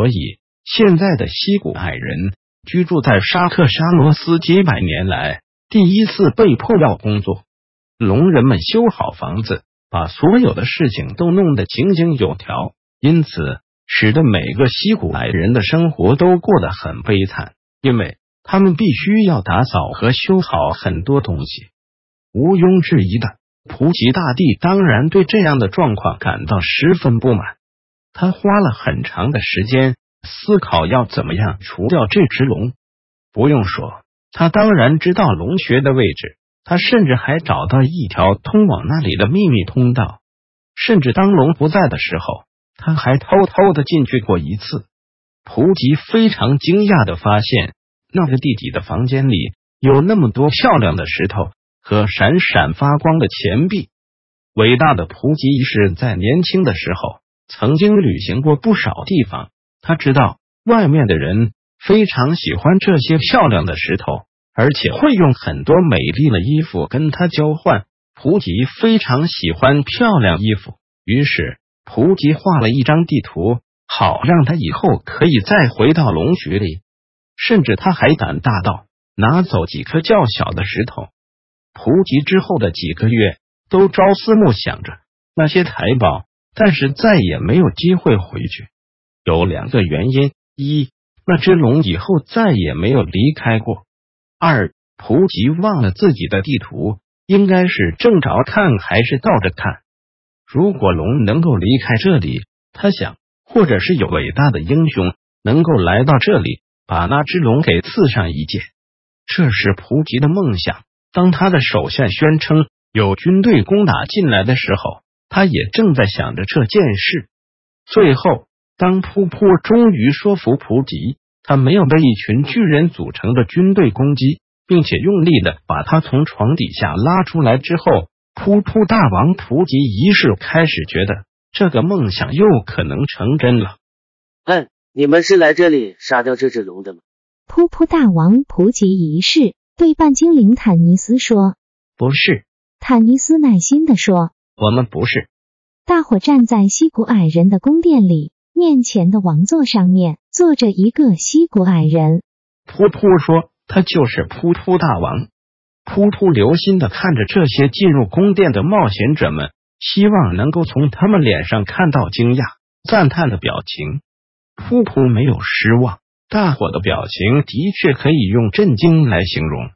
所以，现在的西古矮人居住在沙特沙罗斯几百年来，第一次被迫要工作。龙人们修好房子，把所有的事情都弄得井井有条，因此使得每个西古矮人的生活都过得很悲惨，因为他们必须要打扫和修好很多东西。毋庸置疑的，普吉大帝当然对这样的状况感到十分不满。他花了很长的时间思考要怎么样除掉这只龙。不用说，他当然知道龙穴的位置。他甚至还找到一条通往那里的秘密通道。甚至当龙不在的时候，他还偷偷的进去过一次。普吉非常惊讶的发现，那个地底的房间里有那么多漂亮的石头和闪闪发光的钱币。伟大的普吉一世在年轻的时候。曾经旅行过不少地方，他知道外面的人非常喜欢这些漂亮的石头，而且会用很多美丽的衣服跟他交换。普吉非常喜欢漂亮衣服，于是普吉画了一张地图，好让他以后可以再回到龙穴里。甚至他还胆大到拿走几颗较小的石头。普吉之后的几个月都朝思暮想着那些财宝。但是再也没有机会回去，有两个原因：一，那只龙以后再也没有离开过；二，普吉忘了自己的地图应该是正着看还是倒着看。如果龙能够离开这里，他想，或者是有伟大的英雄能够来到这里，把那只龙给刺上一剑，这是普吉的梦想。当他的手下宣称有军队攻打进来的时候。他也正在想着这件事。最后，当噗噗终于说服普吉，他没有被一群巨人组成的军队攻击，并且用力的把他从床底下拉出来之后，噗噗大王普吉一世开始觉得这个梦想又可能成真了。嗯，你们是来这里杀掉这只龙的吗？噗噗大王普吉一世对半精灵坦尼斯说：“不是。”坦尼斯耐心的说。我们不是。大伙站在西古矮人的宫殿里，面前的王座上面坐着一个西古矮人。噗噗说：“他就是噗噗大王。”噗噗留心的看着这些进入宫殿的冒险者们，希望能够从他们脸上看到惊讶、赞叹的表情。噗噗没有失望，大伙的表情的确可以用震惊来形容。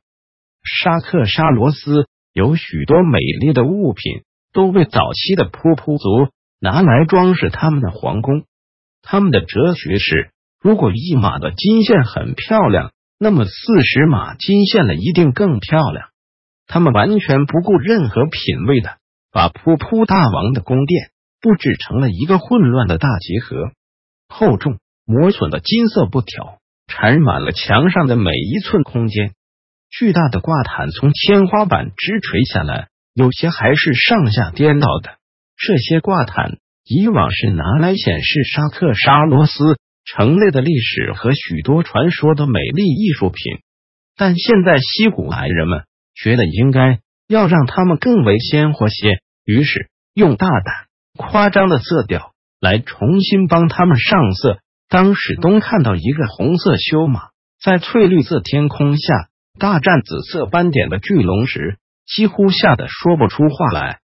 沙克沙罗斯有许多美丽的物品。都被早期的噗噗族拿来装饰他们的皇宫。他们的哲学是：如果一马的金线很漂亮，那么四十马金线的一定更漂亮。他们完全不顾任何品味的，把噗噗大王的宫殿布置成了一个混乱的大集合。厚重磨损的金色布条缠满了墙上的每一寸空间。巨大的挂毯从天花板直垂下来。有些还是上下颠倒的。这些挂毯以往是拿来显示沙克沙罗斯城内的历史和许多传说的美丽艺术品，但现在西古来人们觉得应该要让他们更为鲜活些，于是用大胆夸张的色调来重新帮他们上色。当史东看到一个红色修马在翠绿色天空下大战紫色斑点的巨龙时，几乎吓得说不出话来。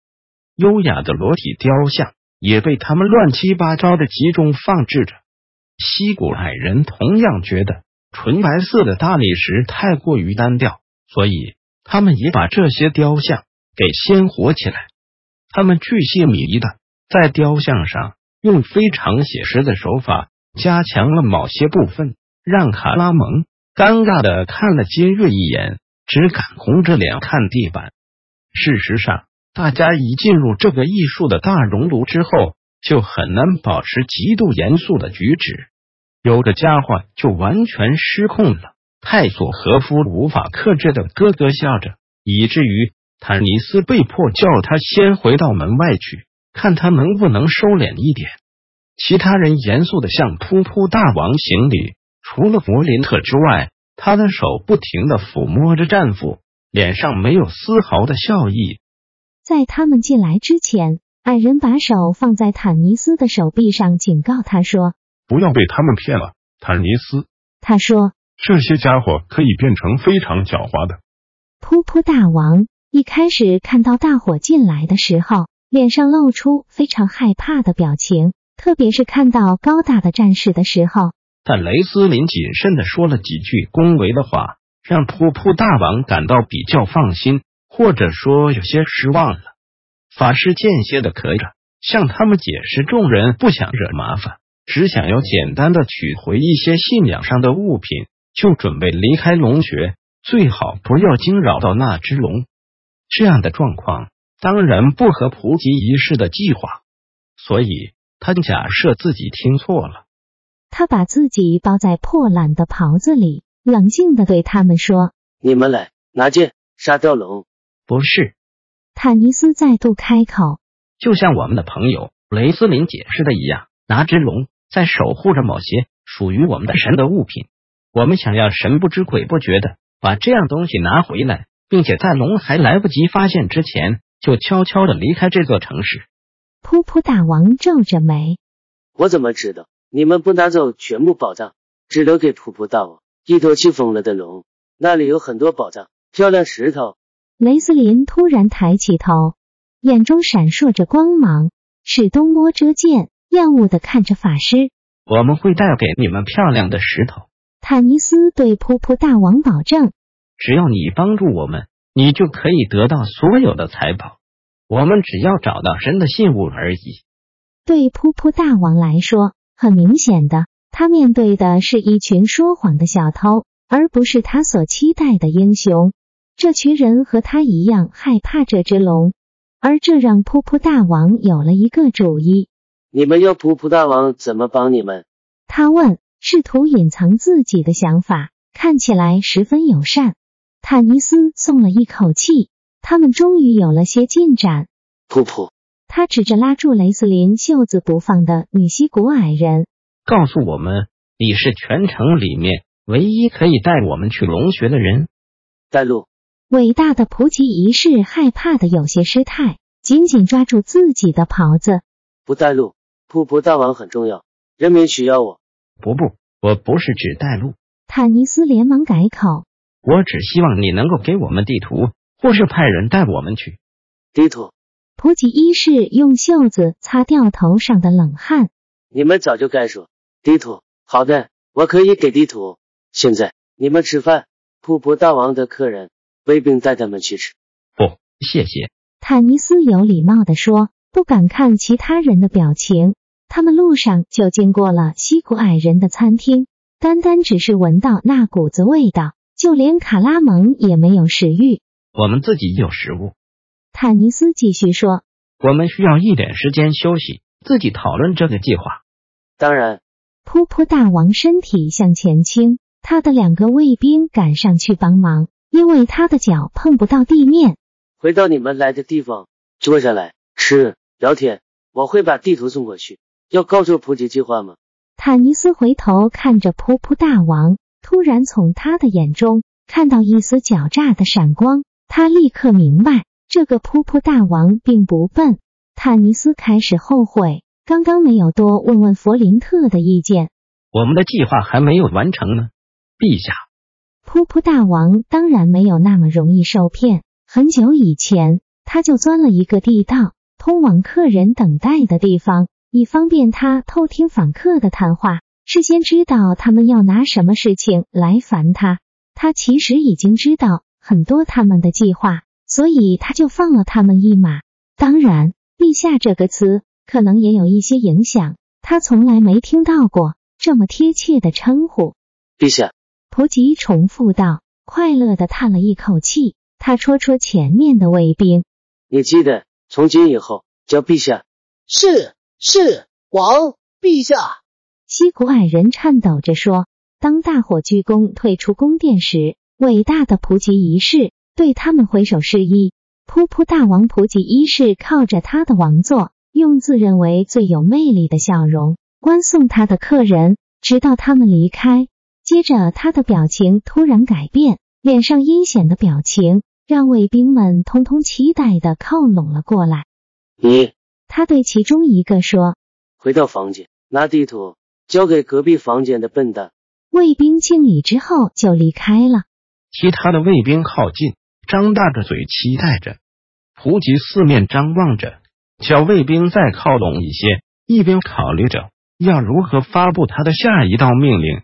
优雅的裸体雕像也被他们乱七八糟的集中放置着。西古矮人同样觉得纯白色的大理石太过于单调，所以他们也把这些雕像给鲜活起来。他们巨细靡遗的在雕像上用非常写实的手法加强了某些部分，让卡拉蒙尴尬的看了金瑞一眼。只敢红着脸看地板。事实上，大家一进入这个艺术的大熔炉之后，就很难保持极度严肃的举止。有个家伙就完全失控了，泰索和夫无法克制的咯咯笑着，以至于坦尼斯被迫叫他先回到门外去，看他能不能收敛一点。其他人严肃的向噗噗大王行礼，除了弗林特之外，他的手不停的抚摸着战斧，脸上没有丝毫的笑意。在他们进来之前。矮人把手放在坦尼斯的手臂上，警告他说：“不要被他们骗了，坦尼斯。”他说：“这些家伙可以变成非常狡猾的。”噗噗大王一开始看到大伙进来的时候，脸上露出非常害怕的表情，特别是看到高大的战士的时候。但雷斯林谨慎的说了几句恭维的话，让噗噗大王感到比较放心，或者说有些失望了。法师间歇的咳着，向他们解释：众人不想惹麻烦，只想要简单的取回一些信仰上的物品，就准备离开龙穴，最好不要惊扰到那只龙。这样的状况当然不合普吉仪式的计划，所以他假设自己听错了。他把自己包在破烂的袍子里，冷静的对他们说：“你们来拿剑杀掉龙。”不是。坦尼斯再度开口，就像我们的朋友雷斯林解释的一样，拿只龙在守护着某些属于我们的神的物品。我们想要神不知鬼不觉的把这样东西拿回来，并且在龙还来不及发现之前，就悄悄的离开这座城市。噗噗大王皱着眉，我怎么知道你们不拿走全部宝藏，只留给噗噗大王一头气疯了的龙？那里有很多宝藏，漂亮石头。雷斯林突然抬起头，眼中闪烁着光芒。史东摸着剑，厌恶的看着法师。我们会带给你们漂亮的石头。坦尼斯对噗噗大王保证：只要你帮助我们，你就可以得到所有的财宝。我们只要找到神的信物而已。对噗噗大王来说，很明显的，他面对的是一群说谎的小偷，而不是他所期待的英雄。这群人和他一样害怕这只龙，而这让噗噗大王有了一个主意。你们要噗噗大王怎么帮你们？他问，试图隐藏自己的想法，看起来十分友善。坦尼斯松了一口气，他们终于有了些进展。噗噗，他指着拉住雷斯林袖子不放的女西古矮人，告诉我们，你是全城里面唯一可以带我们去龙穴的人。带路。伟大的普吉仪式害怕的有些失态，紧紧抓住自己的袍子。不带路，普普大王很重要，人民需要我。不不，我不是指带路。坦尼斯连忙改口，我只希望你能够给我们地图，或是派人带我们去。地图。普吉一世用袖子擦掉头上的冷汗。你们早就该说地图。好的，我可以给地图。现在你们吃饭，瀑布大王的客人。卫兵带他们去吃。不，谢谢。坦尼斯有礼貌的说，不敢看其他人的表情。他们路上就经过了西古矮人的餐厅，单单只是闻到那股子味道，就连卡拉蒙也没有食欲。我们自己有食物。坦尼斯继续说，我们需要一点时间休息，自己讨论这个计划。当然。噗噗大王身体向前倾，他的两个卫兵赶上去帮忙。因为他的脚碰不到地面，回到你们来的地方，坐下来吃聊天。我会把地图送过去。要告诉普吉计划吗？坦尼斯回头看着噗噗大王，突然从他的眼中看到一丝狡诈的闪光。他立刻明白，这个噗噗大王并不笨。坦尼斯开始后悔，刚刚没有多问问弗林特的意见。我们的计划还没有完成呢，陛下。噗噗大王当然没有那么容易受骗。很久以前，他就钻了一个地道，通往客人等待的地方，以方便他偷听访客的谈话，事先知道他们要拿什么事情来烦他。他其实已经知道很多他们的计划，所以他就放了他们一马。当然，陛下这个词可能也有一些影响，他从来没听到过这么贴切的称呼。陛下。普吉重复道，快乐的叹了一口气。他戳戳前面的卫兵：“你记得从今以后叫陛下。”是。是王陛下。西古矮人颤抖着说：“当大伙鞠躬退出宫殿时，伟大的普吉一世对他们挥手示意。噗噗大王普吉一世靠着他的王座，用自认为最有魅力的笑容欢送他的客人，直到他们离开。接着，他的表情突然改变，脸上阴险的表情让卫兵们通通期待的靠拢了过来。你，他对其中一个说：“回到房间，拿地图交给隔壁房间的笨蛋。”卫兵敬礼之后就离开了。其他的卫兵靠近，张大着嘴期待着。胡吉四面张望着，叫卫兵再靠拢一些，一边考虑着要如何发布他的下一道命令。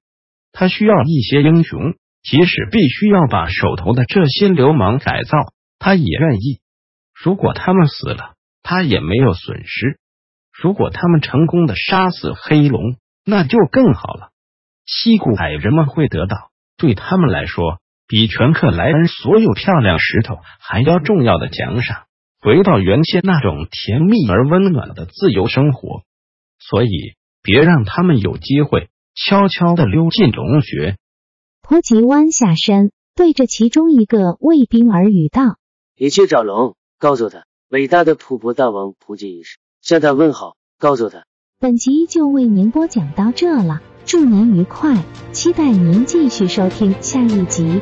他需要一些英雄，即使必须要把手头的这些流氓改造，他也愿意。如果他们死了，他也没有损失；如果他们成功的杀死黑龙，那就更好了。西谷矮人们会得到对他们来说比全克莱恩所有漂亮石头还要重要的奖赏，回到原先那种甜蜜而温暖的自由生活。所以，别让他们有机会。悄悄的溜进龙穴，普吉弯下身，对着其中一个卫兵耳语道：“你去找龙，告诉他，伟大的普伯大王普吉一世向他问好，告诉他。”本集就为您播讲到这了，祝您愉快，期待您继续收听下一集。